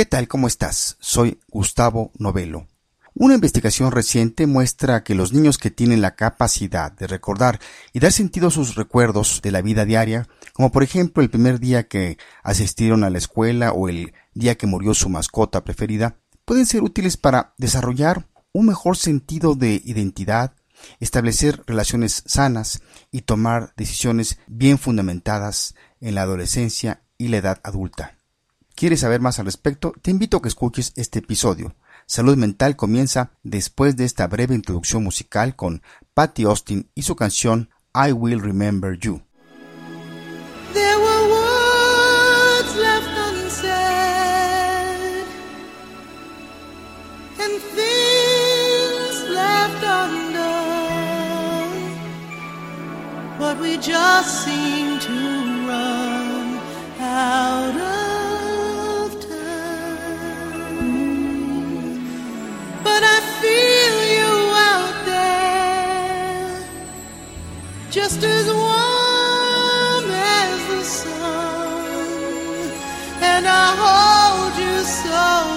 ¿Qué tal? ¿Cómo estás? Soy Gustavo Novelo. Una investigación reciente muestra que los niños que tienen la capacidad de recordar y dar sentido a sus recuerdos de la vida diaria, como por ejemplo el primer día que asistieron a la escuela o el día que murió su mascota preferida, pueden ser útiles para desarrollar un mejor sentido de identidad, establecer relaciones sanas y tomar decisiones bien fundamentadas en la adolescencia y la edad adulta. ¿Quieres saber más al respecto? Te invito a que escuches este episodio. Salud Mental comienza después de esta breve introducción musical con Patty Austin y su canción I Will Remember You. There were words left unsaid and things left we just just as warm as the sun, and I hold you so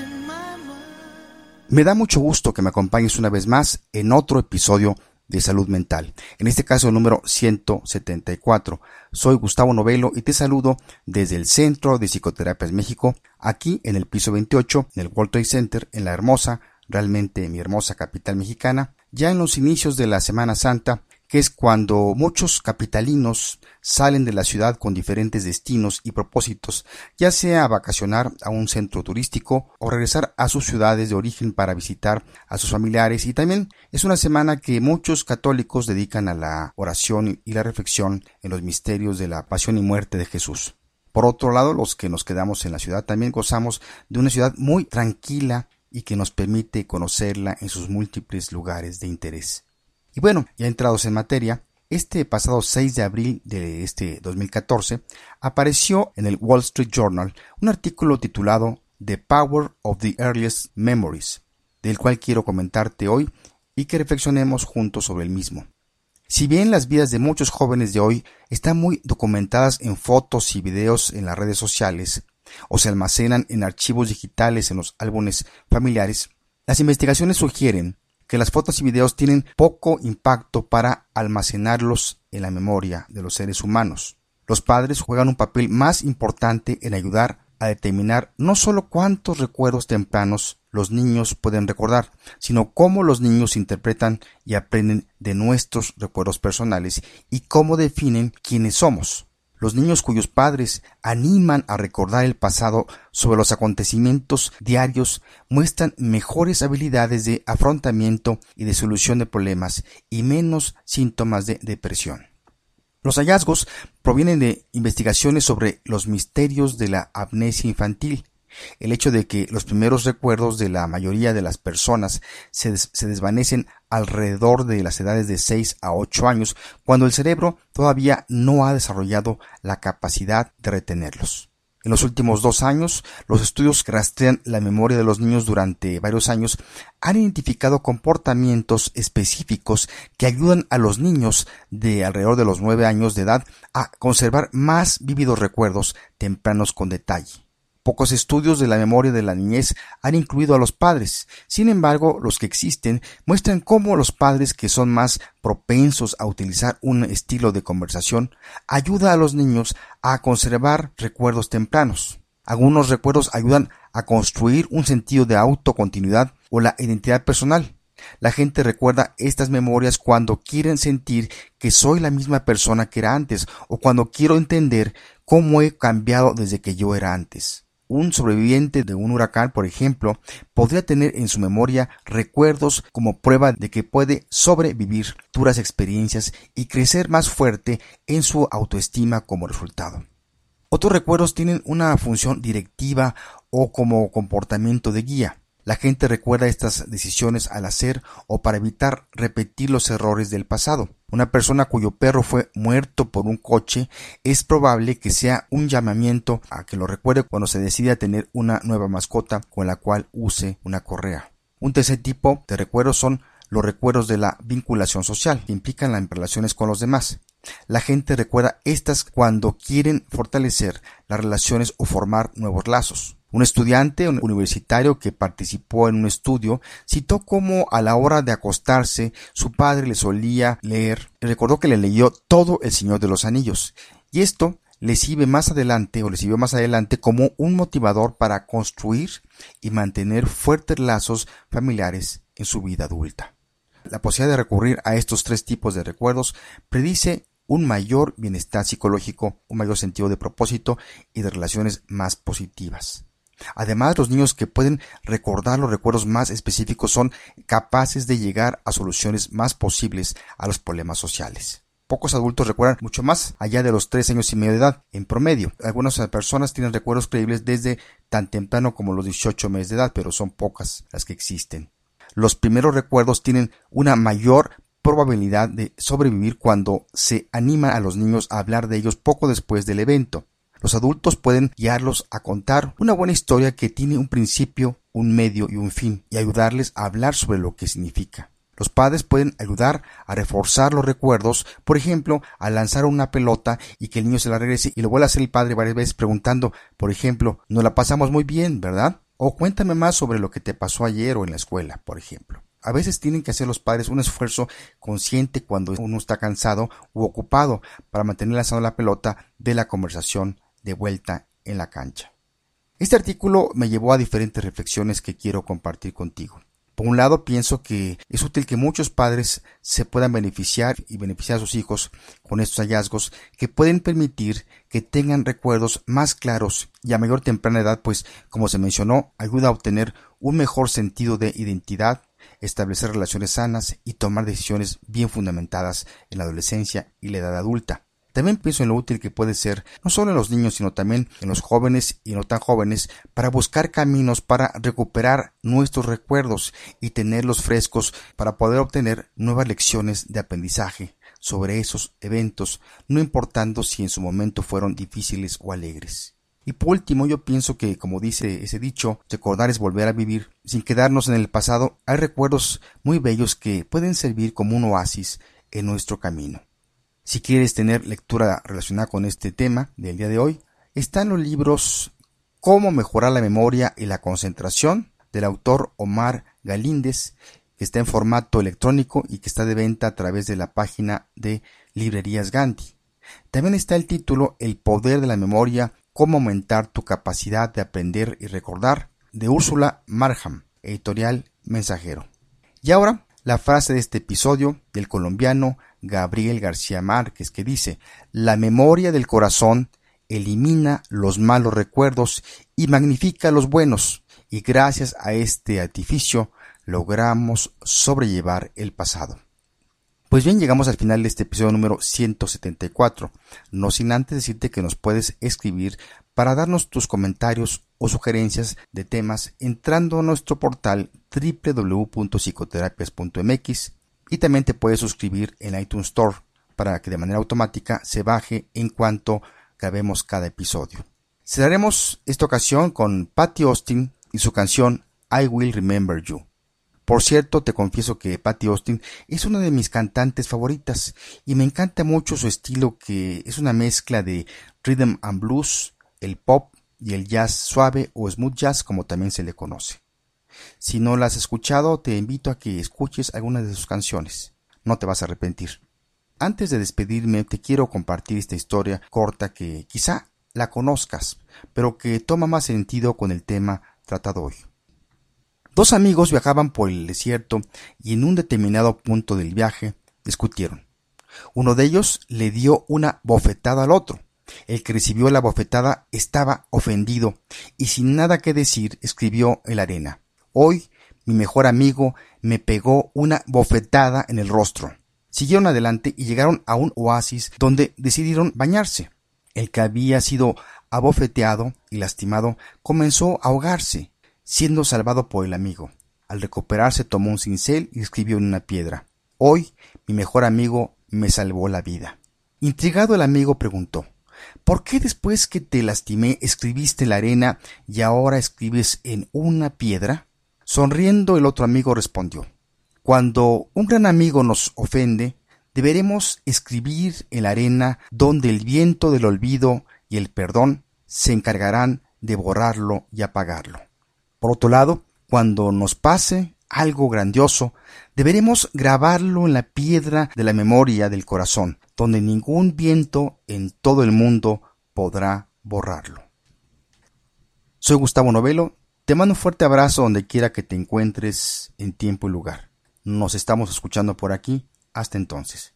in my mind. Me da mucho gusto que me acompañes una vez más en otro episodio de salud mental, en este caso el número 174. Soy Gustavo Novelo y te saludo desde el Centro de Psicoterapias México, aquí en el piso 28 del World Trade Center, en la hermosa, realmente mi hermosa capital mexicana, ya en los inicios de la Semana Santa, que es cuando muchos capitalinos salen de la ciudad con diferentes destinos y propósitos, ya sea a vacacionar a un centro turístico o regresar a sus ciudades de origen para visitar a sus familiares y también es una semana que muchos católicos dedican a la oración y la reflexión en los misterios de la pasión y muerte de Jesús. Por otro lado, los que nos quedamos en la ciudad también gozamos de una ciudad muy tranquila y que nos permite conocerla en sus múltiples lugares de interés. Y bueno, ya entrados en materia, este pasado 6 de abril de este 2014 apareció en el Wall Street Journal un artículo titulado The Power of the Earliest Memories, del cual quiero comentarte hoy y que reflexionemos juntos sobre el mismo. Si bien las vidas de muchos jóvenes de hoy están muy documentadas en fotos y videos en las redes sociales, o se almacenan en archivos digitales en los álbumes familiares, las investigaciones sugieren que las fotos y videos tienen poco impacto para almacenarlos en la memoria de los seres humanos. Los padres juegan un papel más importante en ayudar a determinar no solo cuántos recuerdos tempranos los niños pueden recordar, sino cómo los niños interpretan y aprenden de nuestros recuerdos personales y cómo definen quiénes somos. Los niños cuyos padres animan a recordar el pasado sobre los acontecimientos diarios muestran mejores habilidades de afrontamiento y de solución de problemas y menos síntomas de depresión. Los hallazgos provienen de investigaciones sobre los misterios de la amnesia infantil, el hecho de que los primeros recuerdos de la mayoría de las personas se, des- se desvanecen alrededor de las edades de 6 a 8 años, cuando el cerebro todavía no ha desarrollado la capacidad de retenerlos. En los últimos dos años, los estudios que rastrean la memoria de los niños durante varios años han identificado comportamientos específicos que ayudan a los niños de alrededor de los 9 años de edad a conservar más vívidos recuerdos tempranos con detalle. Pocos estudios de la memoria de la niñez han incluido a los padres. Sin embargo, los que existen muestran cómo los padres que son más propensos a utilizar un estilo de conversación ayuda a los niños a conservar recuerdos tempranos. Algunos recuerdos ayudan a construir un sentido de autocontinuidad o la identidad personal. La gente recuerda estas memorias cuando quieren sentir que soy la misma persona que era antes o cuando quiero entender cómo he cambiado desde que yo era antes. Un sobreviviente de un huracán, por ejemplo, podría tener en su memoria recuerdos como prueba de que puede sobrevivir duras experiencias y crecer más fuerte en su autoestima como resultado. Otros recuerdos tienen una función directiva o como comportamiento de guía. La gente recuerda estas decisiones al hacer o para evitar repetir los errores del pasado. Una persona cuyo perro fue muerto por un coche es probable que sea un llamamiento a que lo recuerde cuando se decide a tener una nueva mascota con la cual use una correa. Un tercer tipo de recuerdos son los recuerdos de la vinculación social, que implican las relaciones con los demás. La gente recuerda estas cuando quieren fortalecer las relaciones o formar nuevos lazos. Un estudiante universitario que participó en un estudio citó cómo a la hora de acostarse su padre le solía leer y recordó que le leyó todo El Señor de los Anillos. Y esto le sirve más adelante o le sirvió más adelante como un motivador para construir y mantener fuertes lazos familiares en su vida adulta. La posibilidad de recurrir a estos tres tipos de recuerdos predice un mayor bienestar psicológico, un mayor sentido de propósito y de relaciones más positivas. Además, los niños que pueden recordar los recuerdos más específicos son capaces de llegar a soluciones más posibles a los problemas sociales. Pocos adultos recuerdan mucho más allá de los tres años y medio de edad, en promedio. Algunas personas tienen recuerdos creíbles desde tan temprano como los 18 meses de edad, pero son pocas las que existen. Los primeros recuerdos tienen una mayor probabilidad de sobrevivir cuando se anima a los niños a hablar de ellos poco después del evento. Los adultos pueden guiarlos a contar una buena historia que tiene un principio, un medio y un fin, y ayudarles a hablar sobre lo que significa. Los padres pueden ayudar a reforzar los recuerdos, por ejemplo, a lanzar una pelota y que el niño se la regrese y lo vuelva a hacer el padre varias veces preguntando, por ejemplo, nos la pasamos muy bien, ¿verdad? O cuéntame más sobre lo que te pasó ayer o en la escuela, por ejemplo. A veces tienen que hacer los padres un esfuerzo consciente cuando uno está cansado u ocupado para mantener lanzando la pelota de la conversación de vuelta en la cancha. Este artículo me llevó a diferentes reflexiones que quiero compartir contigo. Por un lado, pienso que es útil que muchos padres se puedan beneficiar y beneficiar a sus hijos con estos hallazgos que pueden permitir que tengan recuerdos más claros y a mayor temprana edad, pues, como se mencionó, ayuda a obtener un mejor sentido de identidad, establecer relaciones sanas y tomar decisiones bien fundamentadas en la adolescencia y la edad adulta. También pienso en lo útil que puede ser no solo en los niños, sino también en los jóvenes y no tan jóvenes para buscar caminos para recuperar nuestros recuerdos y tenerlos frescos para poder obtener nuevas lecciones de aprendizaje sobre esos eventos, no importando si en su momento fueron difíciles o alegres. Y por último, yo pienso que, como dice ese dicho, recordar es volver a vivir. Sin quedarnos en el pasado, hay recuerdos muy bellos que pueden servir como un oasis en nuestro camino. Si quieres tener lectura relacionada con este tema del día de hoy, están los libros Cómo mejorar la memoria y la concentración del autor Omar Galíndez, que está en formato electrónico y que está de venta a través de la página de Librerías Gandhi. También está el título El poder de la memoria, cómo aumentar tu capacidad de aprender y recordar, de Úrsula Marham, editorial Mensajero. Y ahora, la frase de este episodio del colombiano Gabriel García Márquez, que dice La memoria del corazón elimina los malos recuerdos y magnifica los buenos, y gracias a este artificio logramos sobrellevar el pasado. Pues bien, llegamos al final de este episodio número 174, no sin antes decirte que nos puedes escribir para darnos tus comentarios o sugerencias de temas entrando a nuestro portal www.psicoterapias.mx y también te puedes suscribir en iTunes Store para que de manera automática se baje en cuanto grabemos cada episodio. Cerraremos esta ocasión con Patty Austin y su canción I Will Remember You. Por cierto, te confieso que Patty Austin es una de mis cantantes favoritas y me encanta mucho su estilo que es una mezcla de rhythm and blues, el pop y el jazz suave o smooth jazz como también se le conoce. Si no la has escuchado, te invito a que escuches algunas de sus canciones. No te vas a arrepentir. Antes de despedirme, te quiero compartir esta historia corta que quizá la conozcas, pero que toma más sentido con el tema tratado hoy. Dos amigos viajaban por el desierto y en un determinado punto del viaje discutieron. Uno de ellos le dio una bofetada al otro. El que recibió la bofetada estaba ofendido y sin nada que decir escribió en la arena Hoy mi mejor amigo me pegó una bofetada en el rostro. Siguieron adelante y llegaron a un oasis donde decidieron bañarse. El que había sido abofeteado y lastimado comenzó a ahogarse, siendo salvado por el amigo. Al recuperarse tomó un cincel y escribió en una piedra Hoy mi mejor amigo me salvó la vida. Intrigado el amigo preguntó ¿Por qué después que te lastimé escribiste en la arena y ahora escribes en una piedra? Sonriendo el otro amigo respondió Cuando un gran amigo nos ofende, deberemos escribir en la arena donde el viento del olvido y el perdón se encargarán de borrarlo y apagarlo. Por otro lado, cuando nos pase algo grandioso, deberemos grabarlo en la piedra de la memoria del corazón, donde ningún viento en todo el mundo podrá borrarlo. Soy Gustavo Novelo, te mando un fuerte abrazo donde quiera que te encuentres en tiempo y lugar. Nos estamos escuchando por aquí. Hasta entonces.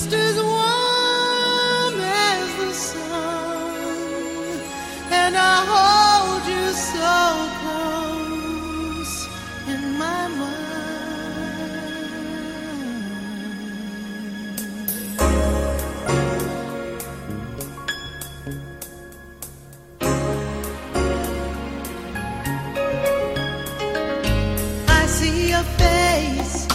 Just as warm as the sun, and I hold you so close in my mind. I see your face